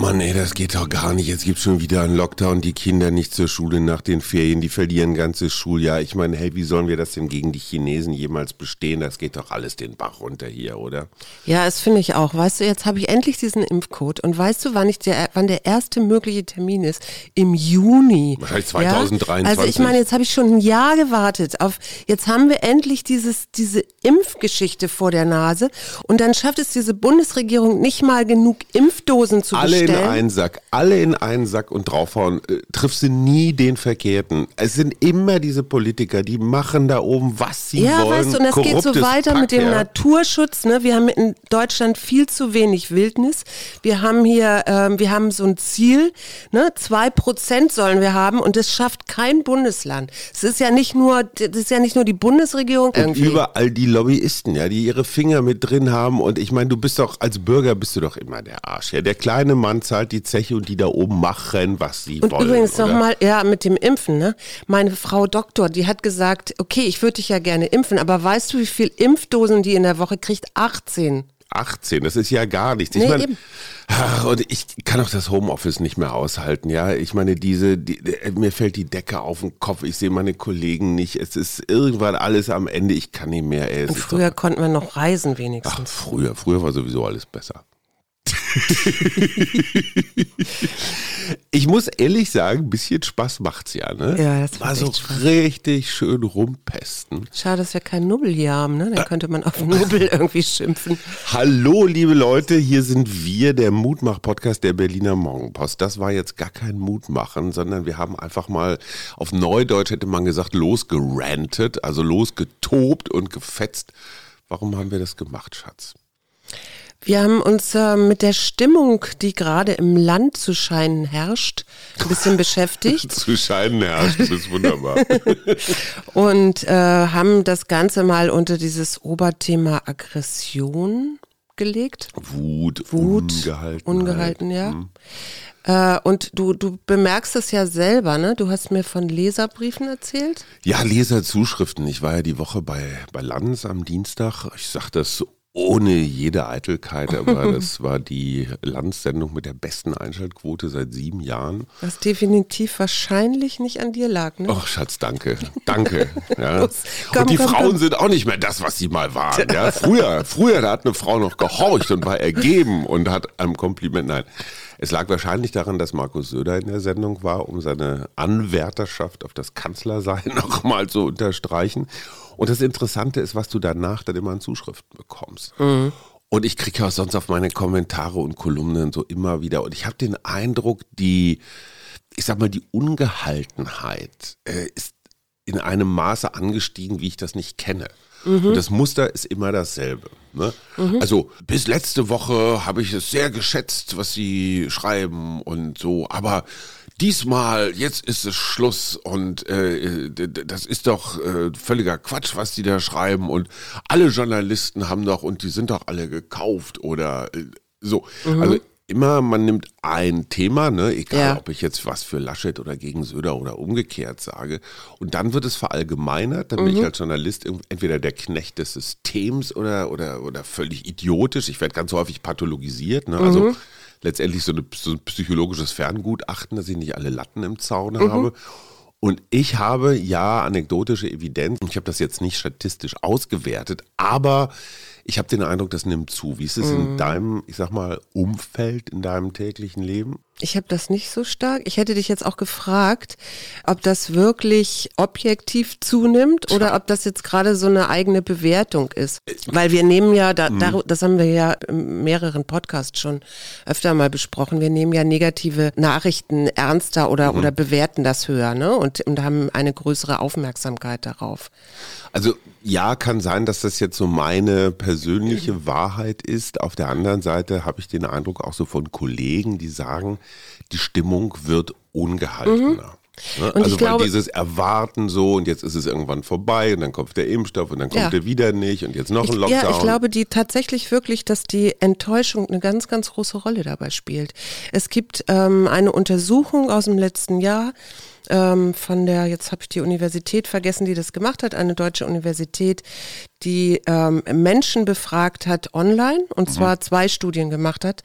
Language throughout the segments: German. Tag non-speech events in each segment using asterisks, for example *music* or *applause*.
Mann, ey, das geht doch gar nicht. Jetzt gibt schon wieder einen Lockdown, die Kinder nicht zur Schule nach den Ferien, die verlieren ein ganzes Schuljahr. Ich meine, hey, wie sollen wir das denn gegen die Chinesen jemals bestehen? Das geht doch alles den Bach runter hier, oder? Ja, das finde ich auch. Weißt du, jetzt habe ich endlich diesen Impfcode und weißt du, wann, ich der, wann der erste mögliche Termin ist? Im Juni. Wahrscheinlich 2023. Ja? Also ich meine, jetzt habe ich schon ein Jahr gewartet auf, jetzt haben wir endlich dieses, diese Impfgeschichte vor der Nase und dann schafft es diese Bundesregierung nicht mal genug Impfdosen zu alle bestellen. In einen Sack, alle in einen Sack und draufhauen, äh, triffst du nie den Verkehrten. Es sind immer diese Politiker, die machen da oben, was sie ja, wollen. weißt du, und das geht so weiter Pack, mit dem ja. Naturschutz. Ne? Wir haben in Deutschland viel zu wenig Wildnis. Wir haben hier, ähm, wir haben so ein Ziel, ne? zwei Prozent sollen wir haben und das schafft kein Bundesland. Es ist ja nicht nur, das ist ja nicht nur die Bundesregierung. Und irgendwie. überall die Lobbyisten, ja, die ihre Finger mit drin haben. Und ich meine, du bist doch, als Bürger bist du doch immer der Arsch. Ja, der kleine Mann zahlt die Zeche und die da oben machen, was sie Und wollen. übrigens nochmal, ja, mit dem Impfen, ne? Meine Frau Doktor, die hat gesagt, okay, ich würde dich ja gerne impfen, aber weißt du, wie viel Impfdosen die in der Woche kriegt? 18. 18, das ist ja gar nichts. Ich Nee, meine, ach, und ich kann auch das Homeoffice nicht mehr aushalten, ja. Ich meine, diese, die, mir fällt die Decke auf den Kopf, ich sehe meine Kollegen nicht, es ist irgendwann alles am Ende, ich kann nicht mehr, ey. Es Und früher doch, konnten wir noch reisen ach, wenigstens. früher, früher war sowieso alles besser. Ich muss ehrlich sagen, ein bisschen Spaß macht's ja, ne? Ja, das war macht so richtig schön rumpesten. Schade, dass wir keinen Nubbel hier haben, ne? Dann könnte man auf Nubbel *laughs* irgendwie schimpfen. Hallo, liebe Leute, hier sind wir, der Mutmach-Podcast der Berliner Morgenpost. Das war jetzt gar kein Mutmachen, sondern wir haben einfach mal auf Neudeutsch hätte man gesagt, losgerantet, also losgetobt und gefetzt. Warum haben wir das gemacht, Schatz? Wir haben uns äh, mit der Stimmung, die gerade im Land zu scheinen herrscht, ein bisschen *laughs* beschäftigt Zu scheinen herrscht, das ist wunderbar. *laughs* und äh, haben das Ganze mal unter dieses Oberthema Aggression gelegt. Wut, Wut, ungehalten. ungehalten, ja. Äh, und du, du bemerkst es ja selber, ne? Du hast mir von Leserbriefen erzählt. Ja, Leserzuschriften. Ich war ja die Woche bei, bei Lanz am Dienstag. Ich sage das ohne jede Eitelkeit, aber *laughs* das war die Lanz-Sendung mit der besten Einschaltquote seit sieben Jahren. Was definitiv wahrscheinlich nicht an dir lag, ne? Ach, Schatz, danke. Danke. *laughs* Ja. Los, komm, und die komm, Frauen komm. sind auch nicht mehr das, was sie mal waren. *laughs* Ja. Früher, früher, da hat eine Frau noch gehorcht und war ergeben und hat einem Kompliment. Nein. Es lag wahrscheinlich daran, dass Markus Söder in der Sendung war, um seine Anwärterschaft auf das Kanzlersein nochmal zu unterstreichen. Und das Interessante ist, was du danach dann immer an Zuschriften bekommst. Und ich kriege ja auch sonst auf meine Kommentare und Kolumnen so immer wieder. Und ich habe den Eindruck, die, ich sag mal, die Ungehaltenheit äh, ist in einem Maße angestiegen, wie ich das nicht kenne. Und das Muster ist immer dasselbe. Ne? Also bis letzte Woche habe ich es sehr geschätzt, was sie schreiben und so, aber diesmal, jetzt ist es Schluss und äh, das ist doch äh, völliger Quatsch, was die da schreiben und alle Journalisten haben doch und die sind doch alle gekauft oder äh, so. Also immer, man nimmt ein Thema, ne, egal Ja. ob ich jetzt was für Laschet oder gegen Söder oder umgekehrt sage. Und dann wird es verallgemeinert, dann bin ich als Journalist entweder der Knecht des Systems oder, oder, oder völlig idiotisch. Ich werde ganz häufig pathologisiert, ne? Also letztendlich so, eine, so ein psychologisches Ferngutachten, dass ich nicht alle Latten im Zaun habe. Und ich habe ja anekdotische Evidenz, ich habe das jetzt nicht statistisch ausgewertet, aber ich habe den Eindruck, das nimmt zu. Wie ist es in deinem, ich sag mal, Umfeld, in deinem täglichen Leben? Ich habe das nicht so stark. Ich hätte dich jetzt auch gefragt, ob das wirklich objektiv zunimmt oder ob das jetzt gerade so eine eigene Bewertung ist. Weil wir nehmen ja, da, daru- das haben wir ja in mehreren Podcasts schon öfter mal besprochen, wir nehmen ja negative Nachrichten ernster oder, oder bewerten das höher ne? und, und haben eine größere Aufmerksamkeit darauf. Also ja, kann sein, dass das jetzt so meine persönliche *clears throat* Wahrheit ist. Auf der anderen Seite habe ich den Eindruck auch so von Kollegen, die sagen, die Stimmung wird ungehaltener. Ne? Und also glaube- weil dieses Erwarten so und jetzt ist es irgendwann vorbei und dann kommt der Impfstoff und dann kommt Ja. der wieder nicht und jetzt noch ein Lockdown. ja, ich glaube die tatsächlich wirklich, dass die Enttäuschung eine ganz, ganz große Rolle dabei spielt. Es gibt ähm, eine Untersuchung aus dem letzten Jahr, ähm, von der, jetzt habe ich die Universität vergessen, die das gemacht hat, eine deutsche Universität, die ähm, Menschen befragt hat online und mhm. zwar zwei Studien gemacht hat.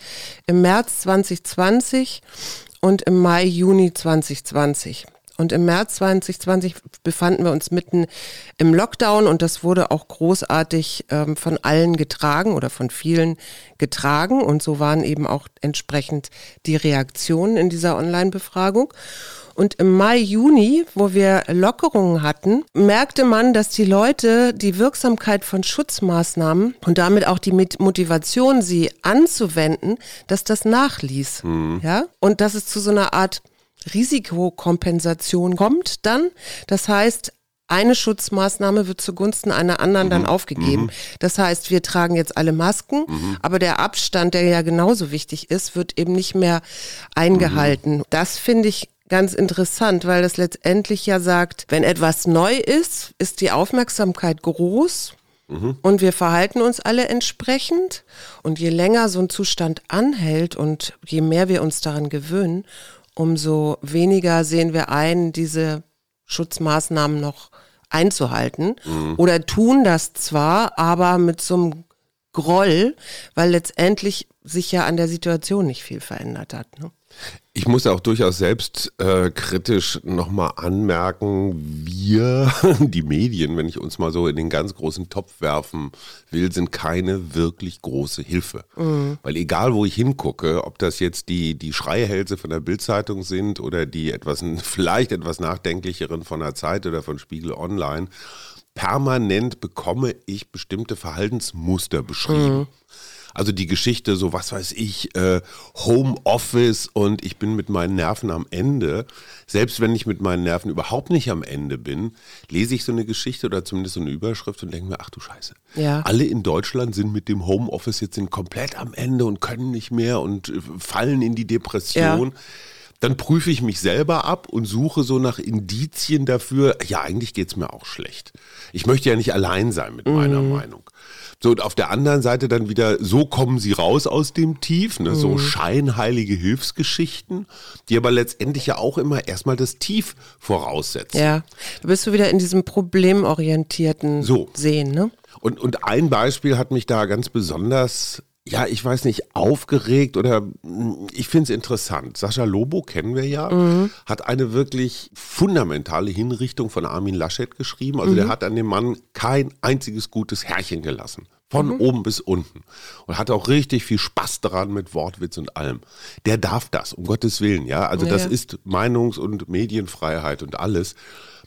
Im März 2020 und im Mai, Juni 2020. Und im März 2020 befanden wir uns mitten im Lockdown und das wurde auch großartig ähm, von allen getragen oder von vielen getragen. Und so waren eben auch entsprechend die Reaktionen in dieser Online-Befragung. Und im Mai, Juni, wo wir Lockerungen hatten, merkte man, dass die Leute die Wirksamkeit von Schutzmaßnahmen und damit auch die Motivation, sie anzuwenden, dass das nachließ. Mhm. Ja? Und dass es zu so einer Art Risikokompensation kommt dann. Das heißt, eine Schutzmaßnahme wird zugunsten einer anderen mhm. dann aufgegeben. Mhm. Das heißt, wir tragen jetzt alle Masken, mhm. aber der Abstand, der ja genauso wichtig ist, wird eben nicht mehr eingehalten. Mhm. Das finde ich ganz interessant, weil das letztendlich ja sagt, wenn etwas neu ist, ist die Aufmerksamkeit groß. Mhm. Und wir verhalten uns alle entsprechend. Und je länger so ein Zustand anhält und je mehr wir uns daran gewöhnen, umso weniger sehen wir ein, diese Schutzmaßnahmen noch einzuhalten. Mhm. Oder tun das zwar, aber mit so einem Groll, weil letztendlich sich ja an der Situation nicht viel verändert hat. Ne? Ich muss auch durchaus selbst äh, kritisch nochmal anmerken, wir, *laughs* die Medien, wenn ich uns mal so in den ganz großen Topf werfen will, sind keine wirklich große Hilfe. Mhm. Weil egal, wo ich hingucke, ob das jetzt die, die Schreihälse von der Bildzeitung sind oder die etwas, *laughs* vielleicht etwas nachdenklicheren von der Zeit oder von Spiegel Online, permanent bekomme ich bestimmte Verhaltensmuster beschrieben. Mhm. Also die Geschichte, so was weiß ich, äh, Homeoffice und ich bin mit meinen Nerven am Ende. Selbst wenn ich mit meinen Nerven überhaupt nicht am Ende bin, lese ich so eine Geschichte oder zumindest so eine Überschrift und denke mir, ach du Scheiße. Ja. Alle in Deutschland sind mit dem Homeoffice jetzt sind komplett am Ende und können nicht mehr und äh, fallen in die Depression. Ja dann prüfe ich mich selber ab und suche so nach Indizien dafür, ja, eigentlich geht es mir auch schlecht. Ich möchte ja nicht allein sein mit meiner mhm. Meinung. So, und auf der anderen Seite dann wieder, so kommen sie raus aus dem Tief, ne? so mhm. scheinheilige Hilfsgeschichten, die aber letztendlich ja auch immer erstmal das Tief voraussetzen. Ja, da bist du wieder in diesem problemorientierten so. Sehen, ne? Und, und ein Beispiel hat mich da ganz besonders ja, ich weiß nicht, aufgeregt oder hm, ich finde es interessant. Sascha Lobo kennen wir ja, mhm. hat eine wirklich fundamentale Hinrichtung von Armin Laschet geschrieben. Also mhm. der hat an dem Mann kein einziges gutes Härchen gelassen. Von mhm. oben bis unten. Und hat auch richtig viel Spaß daran mit Wortwitz und allem. Der darf das, um Gottes Willen, ja. Also ja, das ja. ist Meinungs- und Medienfreiheit und alles.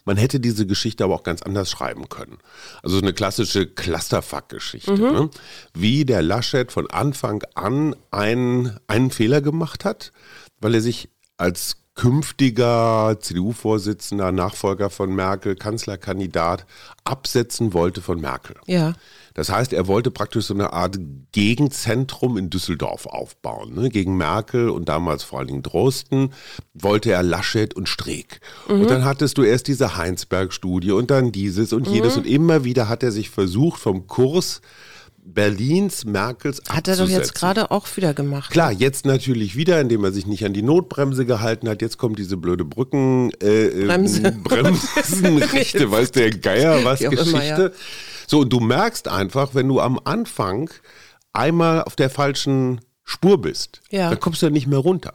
Man hätte diese Geschichte aber auch ganz anders schreiben können. Also so eine klassische Clusterfuck-Geschichte. Mhm. Ne? Wie der Laschet von Anfang an einen, einen Fehler gemacht hat, weil er sich als künftiger CDU-Vorsitzender, Nachfolger von Merkel, Kanzlerkandidat absetzen wollte von Merkel. Ja. Das heißt, er wollte praktisch so eine Art Gegenzentrum in Düsseldorf aufbauen. Ne? Gegen Merkel und damals vor allen Dingen Drosten wollte er Laschet und Streeck. Mhm. Und dann hattest du erst diese Heinsberg-Studie und dann dieses und jedes. Mhm. Und immer wieder hat er sich versucht, vom Kurs Berlins, Merkels Hat er doch jetzt gerade auch wieder gemacht. Klar, jetzt natürlich wieder, indem er sich nicht an die Notbremse gehalten hat. Jetzt kommt diese blöde Brücken, äh, äh Bremse. *laughs* Bremsenrechte, *laughs* weiß der Geier was, Geschichte. Immer, ja. So, und du merkst einfach, wenn du am Anfang einmal auf der falschen Spur bist, ja. dann kommst du ja nicht mehr runter.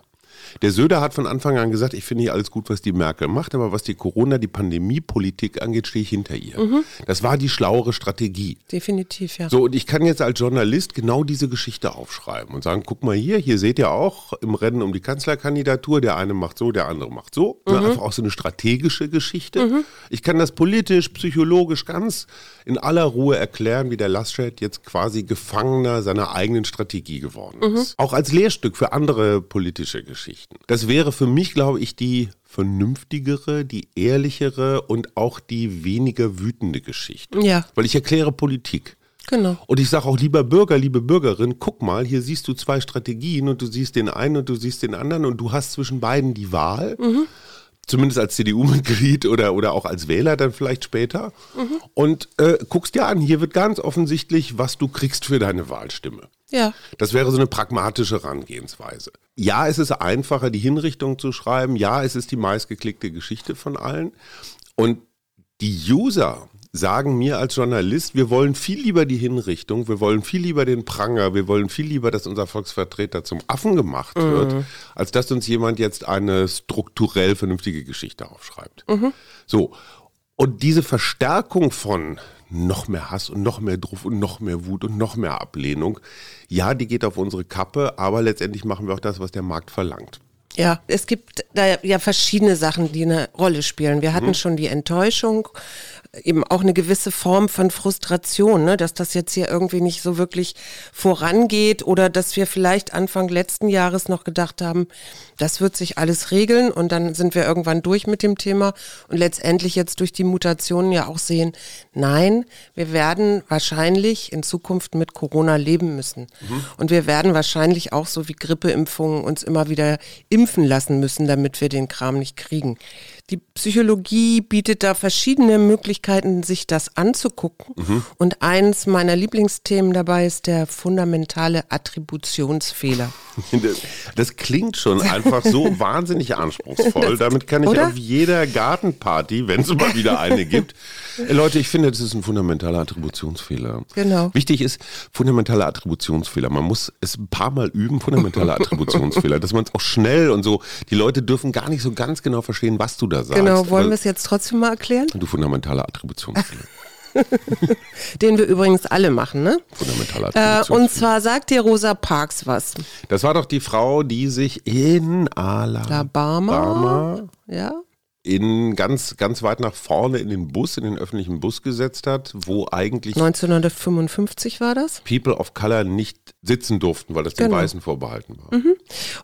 Der Söder hat von Anfang an gesagt, ich finde hier alles gut, was die Merkel macht, aber was die Corona, die Pandemiepolitik angeht, stehe ich hinter ihr. Mhm. Das war die schlauere Strategie. Definitiv, ja. So, und ich kann jetzt als Journalist genau diese Geschichte aufschreiben und sagen, guck mal hier, hier seht ihr auch im Rennen um die Kanzlerkandidatur, der eine macht so, der andere macht so. Mhm. Einfach auch so eine strategische Geschichte. Mhm. Ich kann das politisch, psychologisch ganz in aller Ruhe erklären, wie der Laschet jetzt quasi Gefangener seiner eigenen Strategie geworden ist. Mhm. Auch als Lehrstück für andere politische Geschichten. Geschichten. Das wäre für mich, glaube ich, die vernünftigere, die ehrlichere und auch die weniger wütende Geschichte. Ja. Weil ich erkläre Politik. Genau. Und ich sage auch, lieber Bürger, liebe Bürgerin, guck mal, hier siehst du zwei Strategien und du siehst den einen und du siehst den anderen und du hast zwischen beiden die Wahl. Mhm. zumindest als CDU-Mitglied oder, oder auch als Wähler dann vielleicht später mhm. und äh, guckst dir an, hier wird ganz offensichtlich, was du kriegst für deine Wahlstimme. Ja. Das wäre so eine pragmatische Herangehensweise. Ja, es ist einfacher, die Hinrichtung zu schreiben. Ja, es ist die meistgeklickte Geschichte von allen. Und die User sagen mir als Journalist, wir wollen viel lieber die Hinrichtung, wir wollen viel lieber den Pranger, wir wollen viel lieber, dass unser Volksvertreter zum Affen gemacht mhm. wird, als dass uns jemand jetzt eine strukturell vernünftige Geschichte aufschreibt. Mhm. So. Und diese Verstärkung von noch mehr Hass und noch mehr Druck und noch mehr Wut und noch mehr Ablehnung, ja, die geht auf unsere Kappe, aber letztendlich machen wir auch das, was der Markt verlangt. Ja, es gibt da ja verschiedene Sachen, die eine Rolle spielen. Wir hatten mhm. schon die Enttäuschung eben auch eine gewisse Form von Frustration, ne? dass das jetzt hier irgendwie nicht so wirklich vorangeht oder dass wir vielleicht Anfang letzten Jahres noch gedacht haben, das wird sich alles regeln und dann sind wir irgendwann durch mit dem Thema und letztendlich jetzt durch die Mutationen ja auch sehen, nein, wir werden wahrscheinlich in Zukunft mit Corona leben müssen. Mhm. Und wir werden wahrscheinlich auch so wie Grippeimpfungen uns immer wieder impfen lassen müssen, damit wir den Kram nicht kriegen. Die Psychologie bietet da verschiedene Möglichkeiten, sich das anzugucken. Mhm. Und eins meiner Lieblingsthemen dabei ist der fundamentale Attributionsfehler. *laughs* Das klingt schon einfach so *laughs* wahnsinnig anspruchsvoll. Das, Damit kann ich oder? auf jeder Gartenparty, wenn es mal wieder eine gibt, Leute, ich finde, das ist ein fundamentaler Attributionsfehler. Genau. Wichtig ist fundamentaler Attributionsfehler. Man muss es ein paar Mal üben, fundamentaler *laughs* Attributionsfehler, dass man es auch schnell und so, die Leute dürfen gar nicht so ganz genau verstehen, was du da sagst. Genau, wollen wir es jetzt trotzdem mal erklären? Du fundamentaler Attributionsfehler. *laughs* Den wir übrigens alle machen, ne? Fundamentaler äh, Und zwar sagt dir Rosa Parks was. Das war doch die Frau, die sich in Alabama, Alabama ja? In ganz, ganz weit nach vorne in den Bus, in den öffentlichen Bus gesetzt hat, wo eigentlich 1955 war das. People of Color nicht sitzen durften, weil das genau. den Weißen vorbehalten war. Mhm.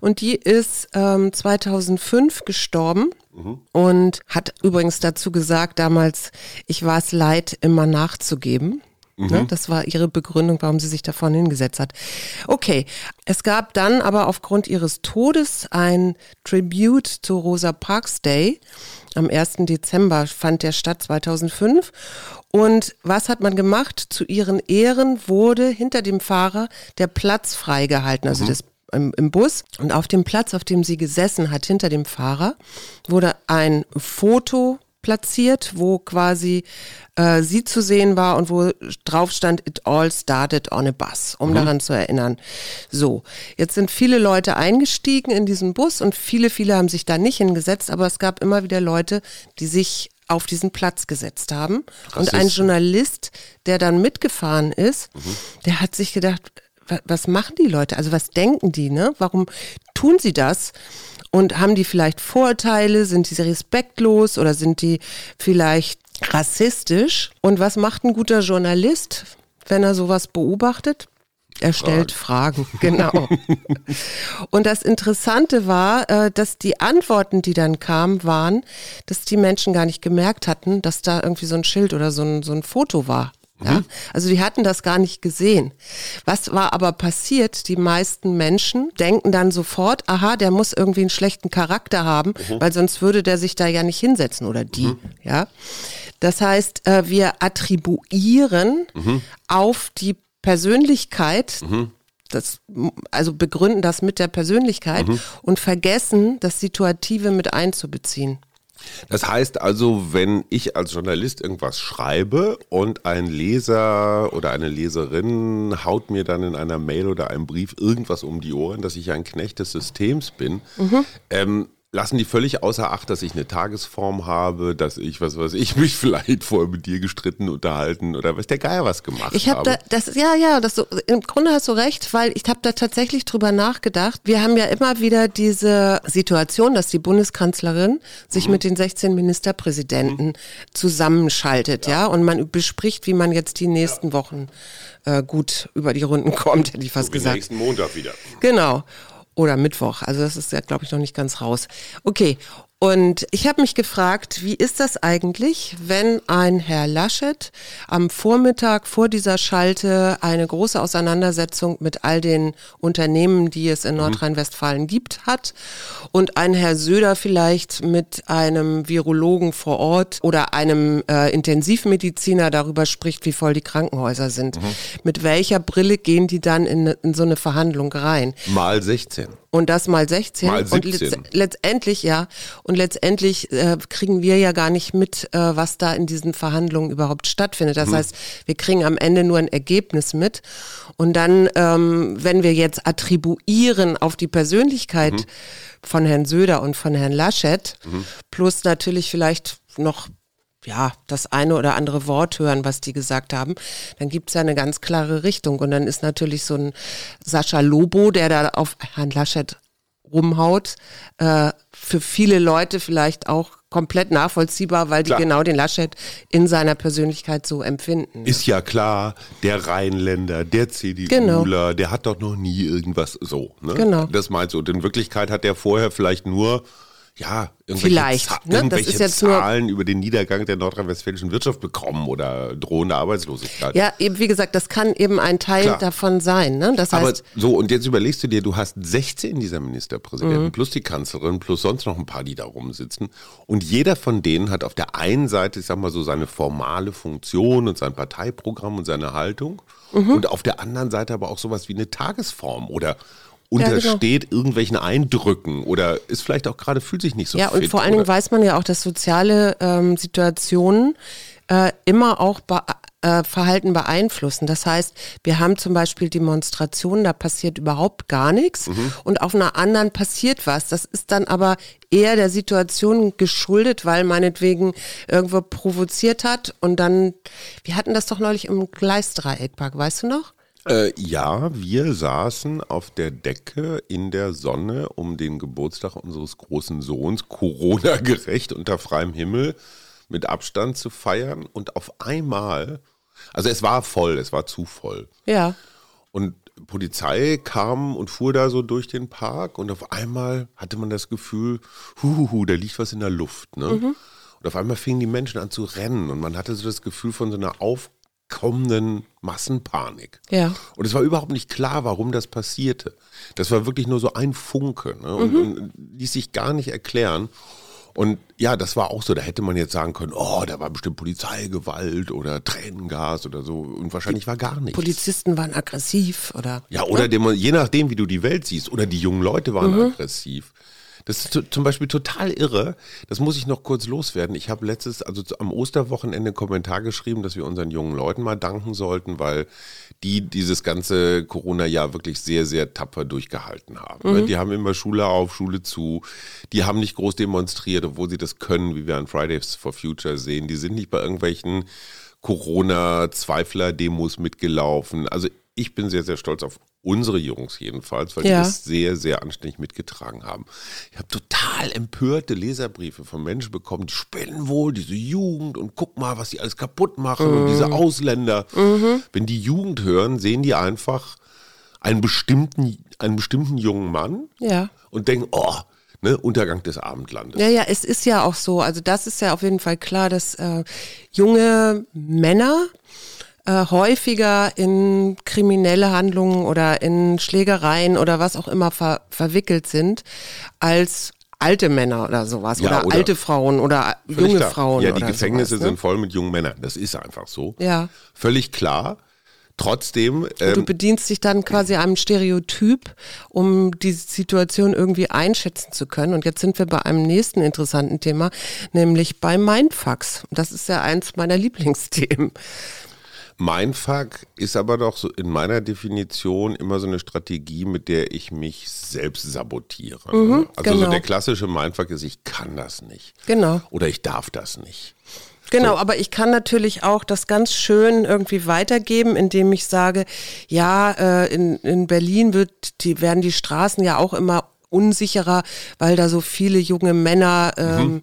Und die ist ähm, 2005 gestorben mhm. und hat übrigens dazu gesagt damals, ich war es leid, immer nachzugeben. Mhm. Ne, das war ihre Begründung, warum sie sich davon hingesetzt hat. Okay, es gab dann aber aufgrund ihres Todes ein Tribute zu Rosa Parks Day. Am 1. Dezember fand der statt 2005. Und was hat man gemacht? Zu ihren Ehren wurde hinter dem Fahrer der Platz freigehalten, also mhm. das im, im, Bus und auf dem Platz, auf dem sie gesessen hat, hinter dem Fahrer, wurde ein Foto platziert, wo quasi äh, sie zu sehen war und wo drauf stand, it all started on a bus, um mhm. daran zu erinnern. So, jetzt sind viele Leute eingestiegen in diesen Bus und viele, viele haben sich da nicht hingesetzt, aber es gab immer wieder Leute, die sich auf diesen Platz gesetzt haben. Rassist. Und ein Journalist, der dann mitgefahren ist, mhm. der hat sich gedacht, was machen die Leute? Also was denken die, ne? Warum tun sie das? Und haben die vielleicht Vorurteile? Sind die respektlos oder sind die vielleicht rassistisch? Und was macht ein guter Journalist, wenn er sowas beobachtet? Er stellt Fragen, Fragen *laughs* genau. und das Interessante war, äh, dass die Antworten, die dann kamen, waren, dass die Menschen gar nicht gemerkt hatten, dass da irgendwie so ein Schild oder so ein, so ein Foto war. Ja, mhm. also die hatten das gar nicht gesehen. Was war aber passiert? Die meisten Menschen denken dann sofort, aha, der muss irgendwie einen schlechten Charakter haben, mhm. weil sonst würde der sich da ja nicht hinsetzen oder die, mhm. ja. Das heißt, äh, wir attribuieren mhm. auf die Persönlichkeit mhm. das, also begründen das mit der Persönlichkeit mhm. und vergessen, das Situative mit einzubeziehen. Das heißt also, wenn ich als Journalist irgendwas schreibe und ein Leser oder eine Leserin haut mir dann in einer Mail oder einem Brief irgendwas um die Ohren, dass ich ein Knecht des Systems bin, mhm. ähm, lassen die völlig außer Acht, dass ich eine Tagesform habe, dass ich, was weiß ich, *laughs* mich vielleicht vorher mit dir gestritten unterhalten oder was der Geier was gemacht ich hab habe. Da, das, ja, ja, das so, im Grunde hast du recht, weil ich habe da tatsächlich drüber nachgedacht. Wir haben ja immer wieder diese Situation, dass die Bundeskanzlerin sich mhm. mit den 16 Ministerpräsidenten mhm. zusammenschaltet, ja. ja. und man bespricht, wie man jetzt die nächsten ja. Wochen äh, gut über die Runden kommt, hätte ich fast so gesagt. Nächsten Montag wieder. Genau. Oder Mittwoch. Also das ist ja, glaube ich, noch nicht ganz raus. Okay. Und ich habe mich gefragt, wie ist das eigentlich, wenn ein Herr Laschet am Vormittag vor dieser Schalte eine große Auseinandersetzung mit all den Unternehmen, die es in mhm. Nordrhein-Westfalen gibt, hat und ein Herr Söder vielleicht mit einem Virologen vor Ort oder einem äh, Intensivmediziner darüber spricht, wie voll die Krankenhäuser sind. Mhm. Mit welcher Brille gehen die dann in, in so eine Verhandlung rein? Mal 16 und das mal 16 mal 17. und letzt, letztendlich ja und letztendlich äh, kriegen wir ja gar nicht mit, äh, was da in diesen Verhandlungen überhaupt stattfindet. Das mhm. heißt, wir kriegen am Ende nur ein Ergebnis mit und dann, ähm, wenn wir jetzt attribuieren auf die Persönlichkeit mhm. von Herrn Söder und von Herrn Laschet mhm. plus natürlich vielleicht noch ja, das eine oder andere Wort hören, was die gesagt haben, dann gibt es ja eine ganz klare Richtung. Und dann ist natürlich so ein Sascha Lobo, der da auf Herrn Laschet rumhaut, äh, für viele Leute vielleicht auch komplett nachvollziehbar, weil die klar. genau den Laschet in seiner Persönlichkeit so empfinden. Ist ja klar, der Rheinländer, der CDUler, genau. der hat doch noch nie irgendwas so. Ne? Genau. Das meinst du. Und in Wirklichkeit hat der vorher vielleicht nur ja, irgendwelche, Vielleicht, ne? irgendwelche Zahlen über den Niedergang der nordrhein-westfälischen Wirtschaft bekommen oder drohende Arbeitslosigkeit. Ja, eben wie gesagt, das kann eben ein Teil Klar. davon sein. Ne? Das heißt, Aber so, und jetzt überlegst du dir, du hast 16 dieser Ministerpräsidenten mhm. plus die Kanzlerin plus sonst noch ein paar, die da rumsitzen. Und jeder von denen hat auf der einen Seite, ich sag mal so, seine formale Funktion und sein Parteiprogramm und seine Haltung. Mhm. Und auf der anderen Seite aber auch sowas wie eine Tagesform oder untersteht ja, genau. irgendwelchen Eindrücken oder ist vielleicht auch gerade, fühlt sich nicht so Ja, fit, und vor allen Dingen weiß man ja auch, dass soziale ähm, Situationen äh, immer auch be äh, Verhalten beeinflussen. Das heißt, wir haben zum Beispiel Demonstrationen, da passiert überhaupt gar nichts mhm. und auf einer anderen passiert was. Das ist dann aber eher der Situation geschuldet, weil meinetwegen irgendwo provoziert hat und dann, wir hatten das doch neulich im Gleisdreieckpark, weißt du noch? Äh, ja, wir saßen auf der Decke in der Sonne, um den Geburtstag unseres großen Sohns Corona-gerecht unter freiem Himmel mit Abstand zu feiern. Und auf einmal, also es war voll, es war zu voll. Ja. Und Polizei kam und fuhr da so durch den Park und auf einmal hatte man das Gefühl, huhuhu, da liegt was in der Luft. Ne? Mhm. Und auf einmal fingen die Menschen an zu rennen und man hatte so das Gefühl von so einer Auf kommenden Massenpanik. Ja. Und es war überhaupt nicht klar, warum das passierte. Das war wirklich nur so ein Funke ne? und, mhm. und ließ sich gar nicht erklären. Und ja, das war auch so, da hätte man jetzt sagen können, oh, da war bestimmt Polizeigewalt oder Tränengas oder so. Und wahrscheinlich war gar nichts. Polizisten waren aggressiv oder. Ja, oder ja? je nachdem, wie du die Welt siehst. Oder die jungen Leute waren mhm. aggressiv. Das ist zum Beispiel total irre. Das muss ich noch kurz loswerden. Ich habe letztes, also am Osterwochenende einen Kommentar geschrieben, dass wir unseren jungen Leuten mal danken sollten, weil die dieses ganze Corona-Jahr wirklich sehr, sehr tapfer durchgehalten haben. Mhm. Die haben immer Schule auf, Schule zu. Die haben nicht groß demonstriert, obwohl sie das können, wie wir an Fridays for Future sehen. Die sind nicht bei irgendwelchen Corona-Zweifler-Demos mitgelaufen. Also ich bin sehr, sehr stolz auf unsere Jungs jedenfalls, weil ja. die das sehr, sehr anständig mitgetragen haben. Ich habe total empörte Leserbriefe von Menschen bekommen, die spinnen wohl, diese Jugend und guck mal, was die alles kaputt machen mhm. und diese Ausländer. Mhm. Wenn die Jugend hören, sehen die einfach einen bestimmten, einen bestimmten jungen Mann ja. und denken, oh, Ne, Untergang des Abendlandes. Ja, ja, es ist ja auch so. Also das ist ja auf jeden Fall klar, dass äh, junge Männer äh, häufiger in kriminelle Handlungen oder in Schlägereien oder was auch immer ver verwickelt sind als alte Männer oder sowas ja, oder, oder, alte Frauen oder junge klar. Frauen. Ja, die Gefängnisse sowas, ne? sind voll mit jungen Männern. Das ist einfach so. Ja. Völlig klar. Trotzdem. Ähm, du bedienst dich dann quasi einem Stereotyp, um die Situation irgendwie einschätzen zu können. Und jetzt sind wir bei einem nächsten interessanten Thema, nämlich bei Mindfucks. Das ist ja eins meiner *laughs* Lieblingsthemen. Mindfuck ist aber doch so in meiner Definition immer so eine Strategie, mit der ich mich selbst sabotiere. Mhm, also genau. so der klassische Mindfuck ist, ich kann das nicht. Genau. Oder ich darf das nicht. Genau, so. aber ich kann natürlich auch das ganz schön irgendwie weitergeben, indem ich sage, ja, äh, in, in Berlin wird die, werden die Straßen ja auch immer unsicherer, weil da so viele junge Männer ähm, mhm.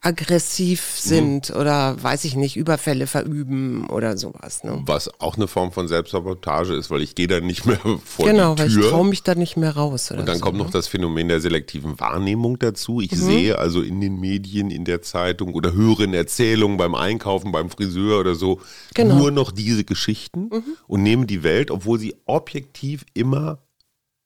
aggressiv sind mhm. oder weiß ich nicht, Überfälle verüben oder sowas. Ne? Was auch eine Form von Selbstsabotage ist, weil ich gehe da nicht mehr *laughs* vor genau, die Tür. Genau, weil ich traue mich da nicht mehr raus. Und dann so, kommt noch ne? das Phänomen der selektiven Wahrnehmung dazu. Ich mhm. sehe also in den Medien, in der Zeitung oder höre in Erzählungen beim Einkaufen, beim Friseur oder so genau. nur noch diese Geschichten mhm. und nehme die Welt, obwohl sie objektiv immer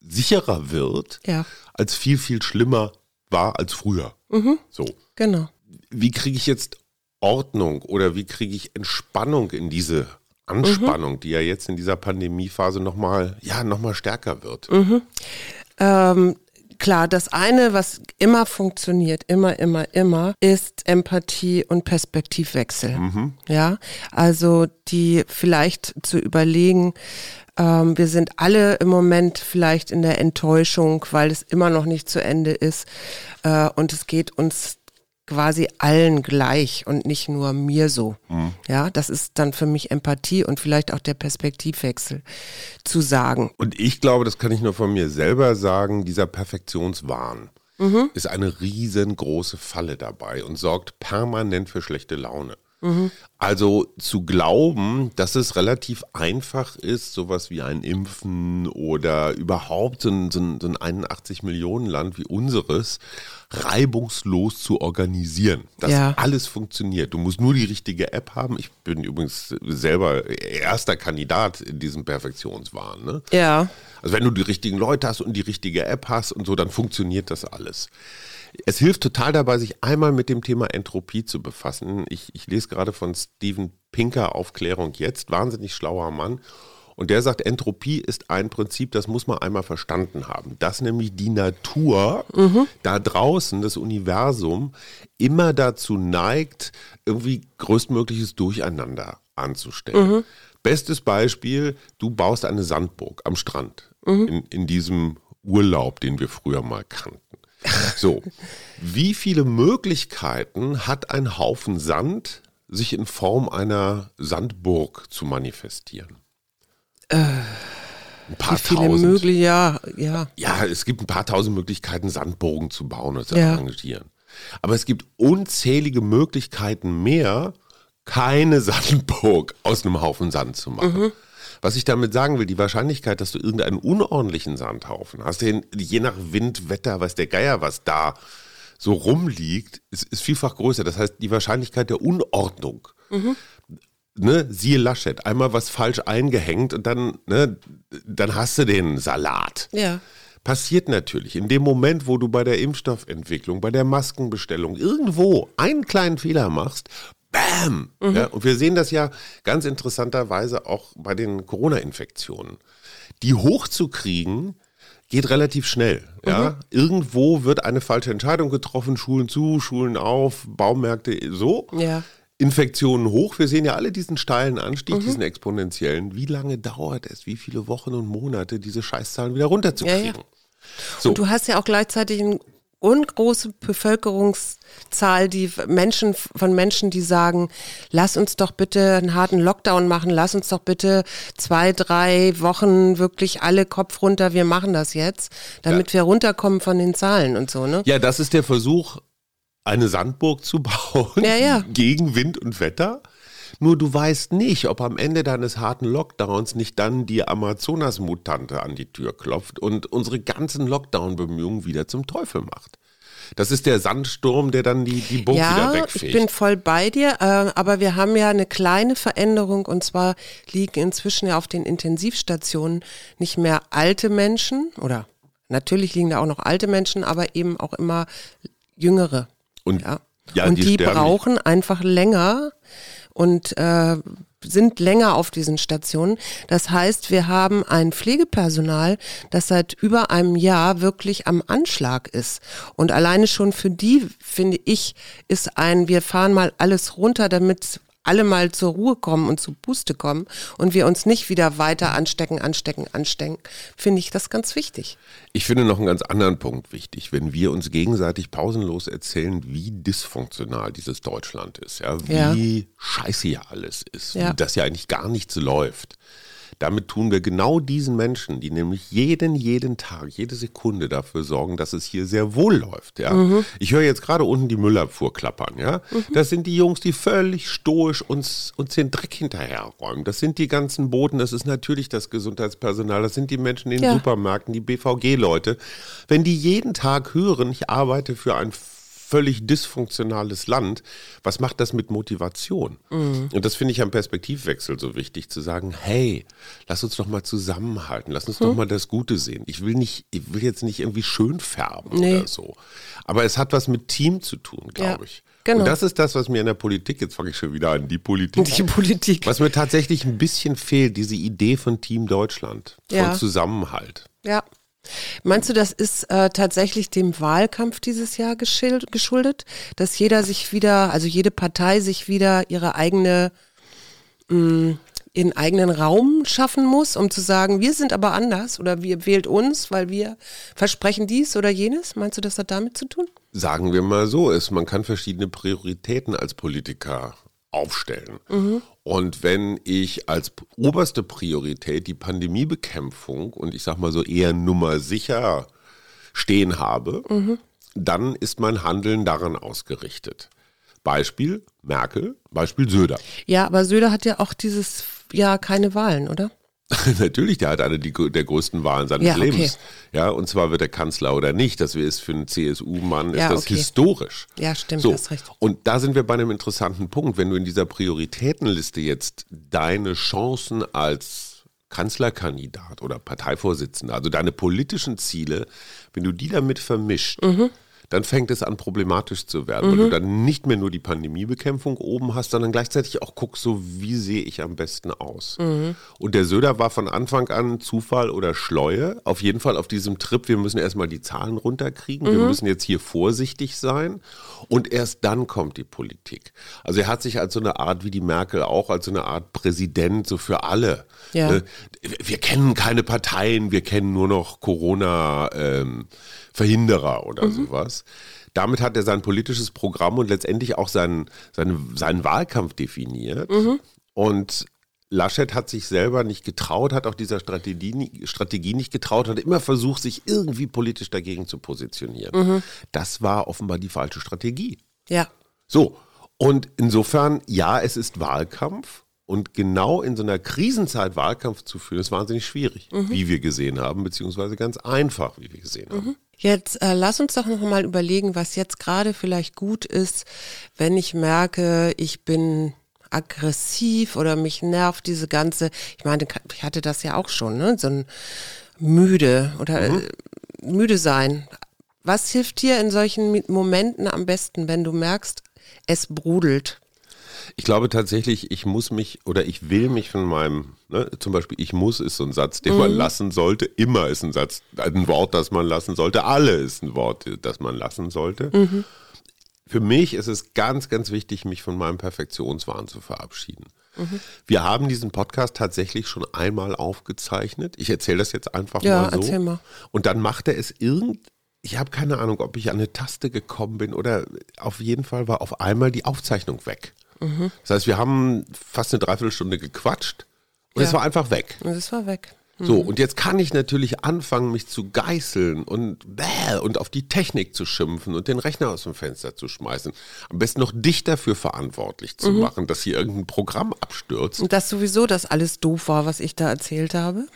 sicherer wird, ja. Als viel, viel schlimmer war als früher. Mhm. So. Genau. Wie kriege ich jetzt Ordnung oder wie kriege ich Entspannung in diese Anspannung, mhm. die ja jetzt in dieser Pandemiephase nochmal, ja, noch stärker wird? Mhm. Ähm, klar, das eine, was immer funktioniert, immer, immer, immer, ist Empathie und Perspektivwechsel. Mhm. Ja, also die vielleicht zu überlegen, ähm, wir sind alle im Moment vielleicht in der Enttäuschung, weil es immer noch nicht zu Ende ist. Äh, und es geht uns quasi allen gleich und nicht nur mir so. Mhm. Ja, das ist dann für mich Empathie und vielleicht auch der Perspektivwechsel zu sagen. Und ich glaube, das kann ich nur von mir selber sagen, dieser Perfektionswahn mhm. ist eine riesengroße Falle dabei und sorgt permanent für schlechte Laune. Also zu glauben, dass es relativ einfach ist, sowas wie ein Impfen oder überhaupt so ein, so ein, so ein 81 Millionen Land wie unseres reibungslos zu organisieren, dass ja. alles funktioniert. Du musst nur die richtige App haben. Ich bin übrigens selber erster Kandidat in diesem Perfektionswahn. Ne? Ja. Also wenn du die richtigen Leute hast und die richtige App hast und so, dann funktioniert das alles. Es hilft total dabei, sich einmal mit dem Thema Entropie zu befassen. Ich, ich lese gerade von Steven Pinker Aufklärung jetzt, wahnsinnig schlauer Mann. Und der sagt, Entropie ist ein Prinzip, das muss man einmal verstanden haben. Dass nämlich die Natur mhm. da draußen, das Universum, immer dazu neigt, irgendwie größtmögliches Durcheinander anzustellen. Mhm. Bestes Beispiel, du baust eine Sandburg am Strand mhm. in, in diesem Urlaub, den wir früher mal kannten. So, wie viele Möglichkeiten hat ein Haufen Sand, sich in Form einer Sandburg zu manifestieren? Äh, ein paar wie viele möglich, ja, ja. Ja, es gibt ein paar tausend Möglichkeiten, Sandburgen zu bauen und zu ja. arrangieren. Aber es gibt unzählige Möglichkeiten mehr, keine Sandburg aus einem Haufen Sand zu machen. Mhm. Was ich damit sagen will, die Wahrscheinlichkeit, dass du irgendeinen unordentlichen Sandhaufen hast, den, je nach Wind, Wetter, weiß der Geier, was da so rumliegt, ist, ist vielfach größer. Das heißt, die Wahrscheinlichkeit der Unordnung, mhm. ne, siehe Laschet, einmal was falsch eingehängt und dann, ne, dann hast du den Salat. Ja passiert natürlich in dem Moment, wo du bei der Impfstoffentwicklung, bei der Maskenbestellung irgendwo einen kleinen Fehler machst, Bam! Mhm. Ja, und wir sehen das ja ganz interessanterweise auch bei den Corona-Infektionen. Die hochzukriegen, geht relativ schnell. Ja? Mhm. Irgendwo wird eine falsche Entscheidung getroffen, Schulen zu, Schulen auf, Baumärkte so. Ja. Infektionen hoch. Wir sehen ja alle diesen steilen Anstieg, mhm. diesen exponentiellen. Wie lange dauert es, wie viele Wochen und Monate, diese Scheißzahlen wieder runterzukriegen? Ja, ja. So. Und du hast ja auch gleichzeitig einen ungroße Bevölkerungszahl, die Menschen von Menschen, die sagen, lass uns doch bitte einen harten Lockdown machen, lass uns doch bitte zwei, drei Wochen wirklich alle Kopf runter, wir machen das jetzt, damit ja. wir runterkommen von den Zahlen und so, ne? Ja, das ist der Versuch, eine Sandburg zu *laughs* bauen ja, ja. gegen Wind und Wetter. Nur du weißt nicht, ob am Ende deines harten Lockdowns nicht dann die Amazonas-Mutante an die Tür klopft und unsere ganzen Lockdown-Bemühungen wieder zum Teufel macht. Das ist der Sandsturm, der dann die, die Burg ja, wieder wegfegt. Ich bin voll bei dir, äh, aber wir haben ja eine kleine Veränderung und zwar liegen inzwischen ja auf den Intensivstationen nicht mehr alte Menschen oder natürlich liegen da auch noch alte Menschen, aber eben auch immer jüngere. Und, ja. Ja, und die, die brauchen einfach länger und äh, sind länger auf diesen Stationen. Das heißt, wir haben ein Pflegepersonal, das seit über einem Jahr wirklich am Anschlag ist. Und alleine schon für die, finde ich, ist ein, wir fahren mal alles runter, damit alle mal zur Ruhe kommen und zu Puste kommen und wir uns nicht wieder weiter anstecken, anstecken, anstecken, finde ich das ganz wichtig. Ich finde noch einen ganz anderen Punkt wichtig, wenn wir uns gegenseitig pausenlos erzählen, wie dysfunktional dieses Deutschland ist, ja, wie ja. scheiße hier alles ist, ja. wie das ja eigentlich gar nichts läuft Damit tun wir genau diesen Menschen, die nämlich jeden, jeden Tag, jede Sekunde dafür sorgen, dass es hier sehr wohl läuft. Ja? Mhm. Ich höre jetzt gerade unten die Müllabfuhr klappern. Ja? Mhm. Das sind die Jungs, die völlig stoisch uns, uns den Dreck hinterherräumen. Das sind die ganzen Boten, das ist natürlich das Gesundheitspersonal, das sind die Menschen in den ja. Supermärkten, die BVG-Leute. Wenn die jeden Tag hören, ich arbeite für ein völlig dysfunktionales Land. Was macht das mit Motivation? Mhm. Und das finde ich am Perspektivwechsel so wichtig, zu sagen, hey, lass uns doch mal zusammenhalten, lass uns mhm. doch mal das Gute sehen. Ich will nicht, ich will jetzt nicht irgendwie schön färben nee. oder so. Aber es hat was mit Team zu tun, glaube ja. ich. Genau. Und das ist das, was mir in der Politik, jetzt fange ich schon wieder an, die Politik. Die Politik. Was mir tatsächlich ein bisschen fehlt, diese Idee von Team Deutschland, von ja. Zusammenhalt. Ja. Meinst du, das ist äh, tatsächlich dem Wahlkampf dieses Jahr geschuldet, dass jeder sich wieder, also jede Partei sich wieder ihre eigene, mh, mm, ihren eigenen Raum schaffen muss, um zu sagen, wir sind aber anders oder wir wählt uns, weil wir versprechen dies oder jenes? Meinst du, das hat damit zu tun? Sagen wir mal so, ist, man kann verschiedene Prioritäten als Politiker aufstellen. Mhm. Und wenn ich als oberste Priorität die Pandemiebekämpfung und ich sag mal so eher Nummer sicher stehen habe, mhm. dann ist mein Handeln daran ausgerichtet. Beispiel Merkel, Beispiel Söder. Ja, aber Söder hat ja auch dieses Jahr keine Wahlen, oder? *laughs* Natürlich, der hat eine der größten Wahlen seines ja, Lebens. Okay. Ja, und zwar wird er Kanzler oder nicht. Das ist für einen CSU-Mann ja, ist das okay. historisch. Ja, stimmt, so. hast recht. Und da sind wir bei einem interessanten Punkt. Wenn du in dieser Prioritätenliste jetzt deine Chancen als Kanzlerkandidat oder Parteivorsitzender, also deine politischen Ziele, wenn du die damit vermischt, mhm dann fängt es an problematisch zu werden, mhm. weil du dann nicht mehr nur die Pandemiebekämpfung oben hast, sondern gleichzeitig auch guckst, so wie sehe ich am besten aus. Mhm. Und der Söder war von Anfang an Zufall oder Schleue, auf jeden Fall auf diesem Trip, wir müssen erstmal die Zahlen runterkriegen, mhm. wir müssen jetzt hier vorsichtig sein und erst dann kommt die Politik. Also er hat sich als so eine Art, wie die Merkel auch, als so eine Art Präsident so für alle. Ja. Äh, wir kennen keine Parteien, wir kennen nur noch Corona. Ähm, Verhinderer oder mhm. sowas. Damit hat er sein politisches Programm und letztendlich auch seinen, seinen, seinen Wahlkampf definiert. Mhm. Und Laschet hat sich selber nicht getraut, hat auch dieser Strategie, Strategie nicht getraut, hat immer versucht, sich irgendwie politisch dagegen zu positionieren. Mhm. Das war offenbar die falsche Strategie. Ja. So. Und insofern, ja, es ist Wahlkampf. Und genau in so einer Krisenzeit Wahlkampf zu führen, ist wahnsinnig schwierig, mhm. wie wir gesehen haben, beziehungsweise ganz einfach, wie wir gesehen haben. Mhm. Jetzt äh, lass uns doch noch mal überlegen, was jetzt gerade vielleicht gut ist, wenn ich merke, ich bin aggressiv oder mich nervt diese ganze, ich meine, ich hatte das ja auch schon, ne? so ein müde oder mhm. äh, müde sein. Was hilft dir in solchen Momenten am besten, wenn du merkst, es brodelt? Ich glaube tatsächlich, ich muss mich oder ich will mich von meinem, ne, zum Beispiel ich muss ist so ein Satz, den mhm. man lassen sollte. Immer ist ein Satz, ein Wort, das man lassen sollte. Alle ist ein Wort, das man lassen sollte. Mhm. Für mich ist es ganz, ganz wichtig, mich von meinem Perfektionswahn zu verabschieden. Mhm. Wir haben diesen Podcast tatsächlich schon einmal aufgezeichnet. Ich erzähle das jetzt einfach ja, mal so. Erzähl mal. Und dann macht er es irgend, ich habe keine Ahnung, ob ich an eine Taste gekommen bin oder auf jeden Fall war auf einmal die Aufzeichnung weg. Mhm. Das heißt, wir haben fast eine Dreiviertelstunde gequatscht und ja. es war einfach weg. Und es war weg. Mhm. So, und jetzt kann ich natürlich anfangen, mich zu geißeln und bäh, und auf die Technik zu schimpfen und den Rechner aus dem Fenster zu schmeißen. Am besten noch dich dafür verantwortlich zu mhm. machen, dass hier irgendein Programm abstürzt. Und dass sowieso das alles doof war, was ich da erzählt habe?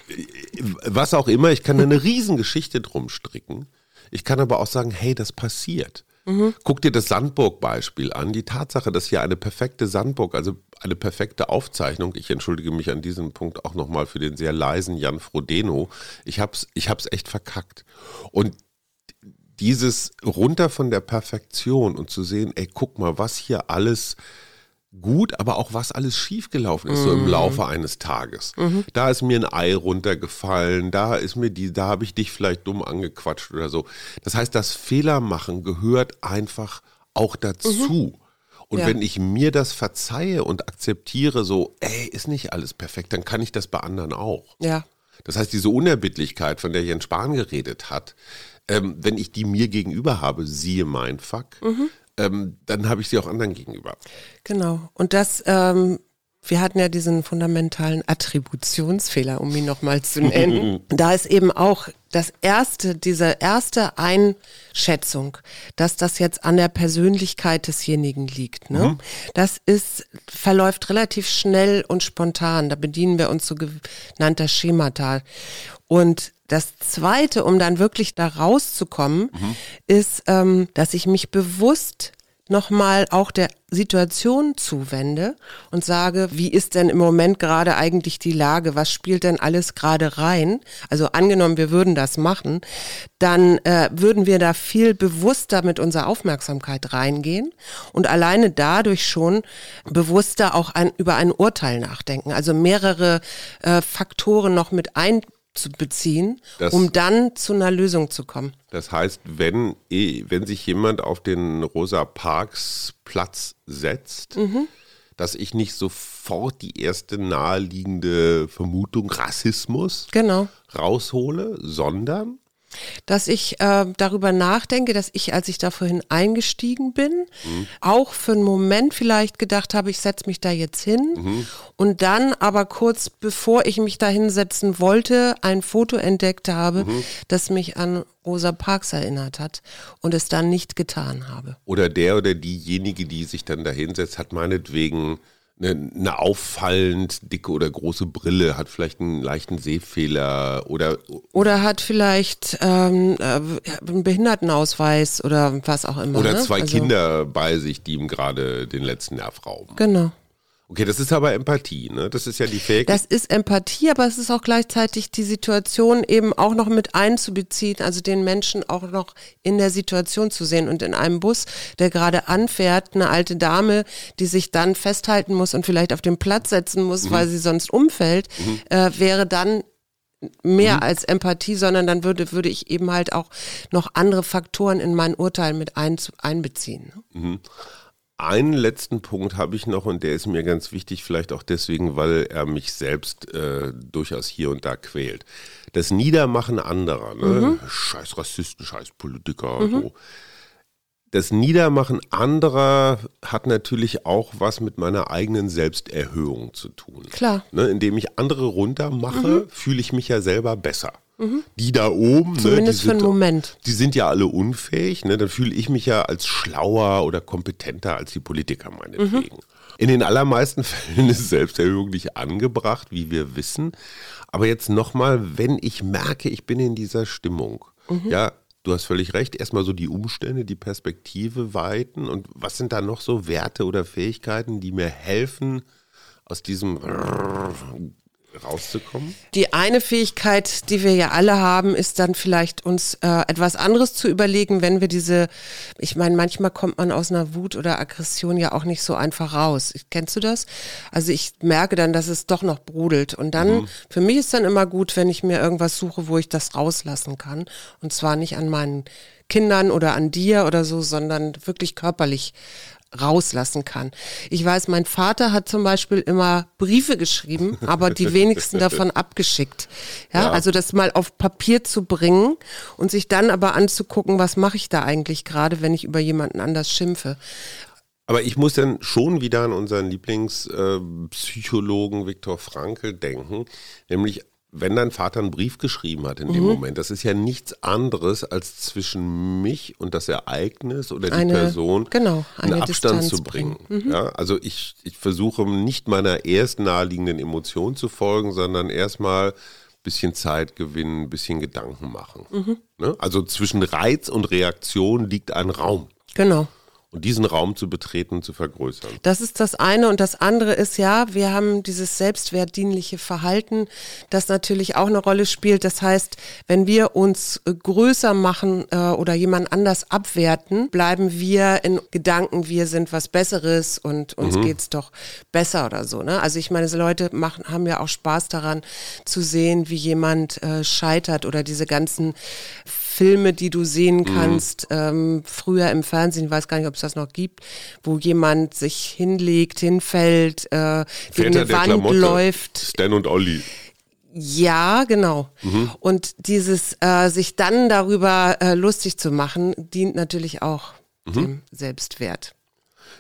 Was auch immer, ich kann eine Riesengeschichte drum stricken. Ich kann aber auch sagen, hey, das passiert. Mhm. Guck dir das Sandburg-Beispiel an. Die Tatsache, dass hier eine perfekte Sandburg, also eine perfekte Aufzeichnung, ich entschuldige mich an diesem Punkt auch nochmal für den sehr leisen Jan Frodeno, ich hab's, ich hab's echt verkackt. Und dieses runter von der Perfektion und zu sehen, ey, guck mal, was hier alles gut, aber auch was alles schiefgelaufen ist, mhm. so im mhm. Laufe eines Tages. Mhm. Da ist mir ein Ei runtergefallen, da ist mir die, da habe ich dich vielleicht dumm angequatscht oder so. Das heißt, das Fehlermachen gehört einfach auch dazu. Mhm. Und ja. wenn ich mir das verzeihe und akzeptiere, so, ey, ist nicht alles perfekt, dann kann ich das bei anderen auch. Ja. Das heißt, diese Unerbittlichkeit, von der Jens Spahn geredet hat, ähm, wenn ich die mir gegenüber habe, siehe mein Fuck, mhm ähm, dann habe ich sie auch anderen gegenüber. Genau. Und das ähm, wir hatten ja diesen fundamentalen Attributionsfehler, um ihn nochmal zu nennen. *laughs* da ist eben auch das erste, diese erste Einschätzung, dass das jetzt an der Persönlichkeit desjenigen liegt, ne? Mhm. Das ist, verläuft relativ schnell und spontan. Da bedienen wir uns so genannter Schemata. Und das Zweite, um dann wirklich da rauszukommen, mhm. ist, ähm, dass ich mich bewusst nochmal auch der Situation zuwende und sage, wie ist denn im Moment gerade eigentlich die Lage, was spielt denn alles gerade rein? Also angenommen, wir würden das machen, dann äh, würden wir da viel bewusster mit unserer Aufmerksamkeit reingehen und alleine dadurch schon bewusster auch ein, über ein Urteil nachdenken. Also mehrere äh, Faktoren noch mit ein zu beziehen, das, um dann zu einer Lösung zu kommen. Das heißt, wenn, eh, wenn sich jemand auf den Rosa Parks Platz setzt, mhm. dass ich nicht sofort die erste naheliegende Vermutung Rassismus genau. raushole, sondern dass ich äh, darüber nachdenke, dass ich, als ich da vorhin eingestiegen bin, mhm. auch für einen Moment vielleicht gedacht habe, ich setze mich da jetzt hin mhm. und dann aber kurz bevor ich mich da hinsetzen wollte, ein Foto entdeckt habe, mhm. das mich an Rosa Parks erinnert hat und es dann nicht getan habe. Oder der oder diejenige, die sich dann da hinsetzt, hat meinetwegen eine, eine, auffallend dicke oder große Brille, hat vielleicht einen leichten Sehfehler oder oder hat vielleicht ähm, äh, einen Behindertenausweis oder was auch immer. Oder ne? zwei also, Kinder bei sich, die ihm gerade den letzten Nerv rauben. Genau. Okay, das ist aber Empathie, ne? Das ist ja die Fähigkeit. Das ist Empathie, aber es ist auch gleichzeitig die Situation eben auch noch mit einzubeziehen, also den Menschen auch noch in der Situation zu sehen. Und in einem Bus, der gerade anfährt, eine alte Dame, die sich dann festhalten muss und vielleicht auf den Platz setzen muss, mhm. weil sie sonst umfällt, mhm. äh, wäre dann mehr mhm. als Empathie, sondern dann würde, würde ich eben halt auch noch andere Faktoren in mein Urteil mit ein, einbeziehen. Ne? Einen letzten Punkt habe ich noch und der ist mir ganz wichtig, vielleicht auch deswegen, weil er mich selbst äh, durchaus hier und da quält. Das Niedermachen anderer, ne? Mhm. scheiß Rassisten, scheiß Politiker, mhm. so. Das Niedermachen anderer hat natürlich auch was mit meiner eigenen Selbsterhöhung zu tun. Klar. Ne? Indem ich andere runtermache, mhm. fühle ich mich ja selber besser. Mhm. Die da oben, ne, Zumindest ne, für einen sind, Moment. Die sind ja alle unfähig, ne? Dann fühle ich mich ja als schlauer oder kompetenter als die Politiker meinetwegen. Mhm. In den allermeisten *laughs* Fällen ist Selbsterhöhung nicht angebracht, wie wir wissen. Aber jetzt nochmal, wenn ich merke, ich bin in dieser Stimmung, mhm. ja, du hast völlig recht, erstmal so die Umstände, die Perspektive weiten und was sind da noch so Werte oder Fähigkeiten, die mir helfen, aus diesem rauszukommen? Die eine Fähigkeit, die wir ja alle haben, ist dann vielleicht uns äh, etwas anderes zu überlegen, wenn wir diese, ich meine, manchmal kommt man aus einer Wut oder Aggression ja auch nicht so einfach raus. Kennst du das? Also ich merke dann, dass es doch noch brodelt. Und dann, mhm. für mich ist dann immer gut, wenn ich mir irgendwas suche, wo ich das rauslassen kann. Und zwar nicht an meinen Kindern oder an dir oder so, sondern wirklich körperlich rauslassen kann. Ich weiß, mein Vater hat zum Beispiel immer Briefe geschrieben, aber die wenigsten davon abgeschickt. Ja, ja, also das mal auf Papier zu bringen und sich dann aber anzugucken, was mache ich da eigentlich gerade, wenn ich über jemanden anders schimpfe. Aber ich muss dann schon wieder an unseren Lieblingspsychologen äh, Viktor Frankl denken, nämlich wenn dein Vater einen Brief geschrieben hat in dem mhm. Moment, das ist ja nichts anderes, als zwischen mich und das Ereignis oder die eine, Person genau, einen Abstand Distanz zu bringen. bringen. Mhm. Ja, also ich, ich versuche nicht meiner erst naheliegenden Emotion zu folgen, sondern erstmal ein bisschen Zeit gewinnen, ein bisschen Gedanken machen. Mhm. Ne? Also zwischen Reiz und Reaktion liegt ein Raum. Genau und diesen Raum zu betreten, zu vergrößern. Das ist das eine und das andere ist ja, wir haben dieses selbstwertdienliche Verhalten, das natürlich auch eine Rolle spielt. Das heißt, wenn wir uns äh, größer machen äh, oder jemand anders abwerten, bleiben wir in Gedanken, wir sind was Besseres und uns mhm. geht's doch besser oder so. Ne? Also ich meine, so Leute machen, haben ja auch Spaß daran zu sehen, wie jemand äh, scheitert oder diese ganzen Filme, die du sehen mhm. kannst, mhm. ähm, früher im Fernsehen, ich weiß gar nicht, ob es das noch gibt, wo jemand sich hinlegt, hinfällt, äh, gegen eine Wand Klamotte, läuft. Stan und Olli. Ja, genau. Mhm. Und dieses äh, sich dann darüber äh, lustig zu machen, dient natürlich auch mhm. dem Selbstwert.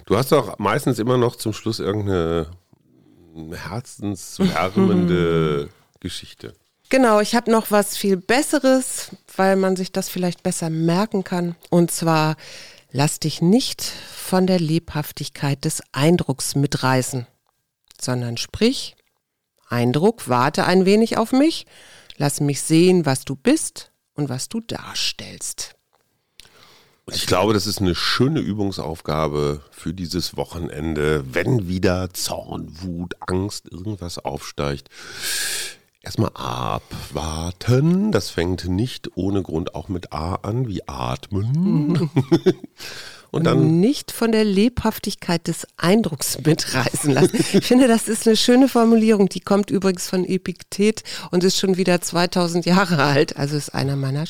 Du hast auch meistens immer noch zum Schluss irgendeine herzenswärmende *laughs* Geschichte. Genau, ich habe noch was viel Besseres, weil man sich das vielleicht besser merken kann. Und zwar, lass dich nicht von der Lebhaftigkeit des Eindrucks mitreißen, sondern sprich, Eindruck, warte ein wenig auf mich, lass mich sehen, was du bist und was du darstellst. Und ich glaube, das ist eine schöne Übungsaufgabe für dieses Wochenende, wenn wieder Zorn, Wut, Angst, irgendwas aufsteigt. Erstmal abwarten. Das fängt nicht ohne Grund auch mit A an, wie atmen. *laughs* Und dann nicht von der Lebhaftigkeit des Eindrucks mitreißen lassen. Ich finde, das ist eine schöne Formulierung. Die kommt übrigens von Epiktet und ist schon wieder 2000 Jahre alt. Also ist einer meiner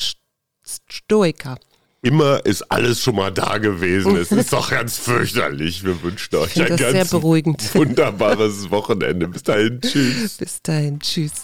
Stoiker. Immer ist alles schon mal da gewesen. Es ist doch ganz fürchterlich. Wir wünschen euch ein ganz wunderbares Wochenende. Bis dahin, *laughs* tschüss. Bis dahin, tschüss.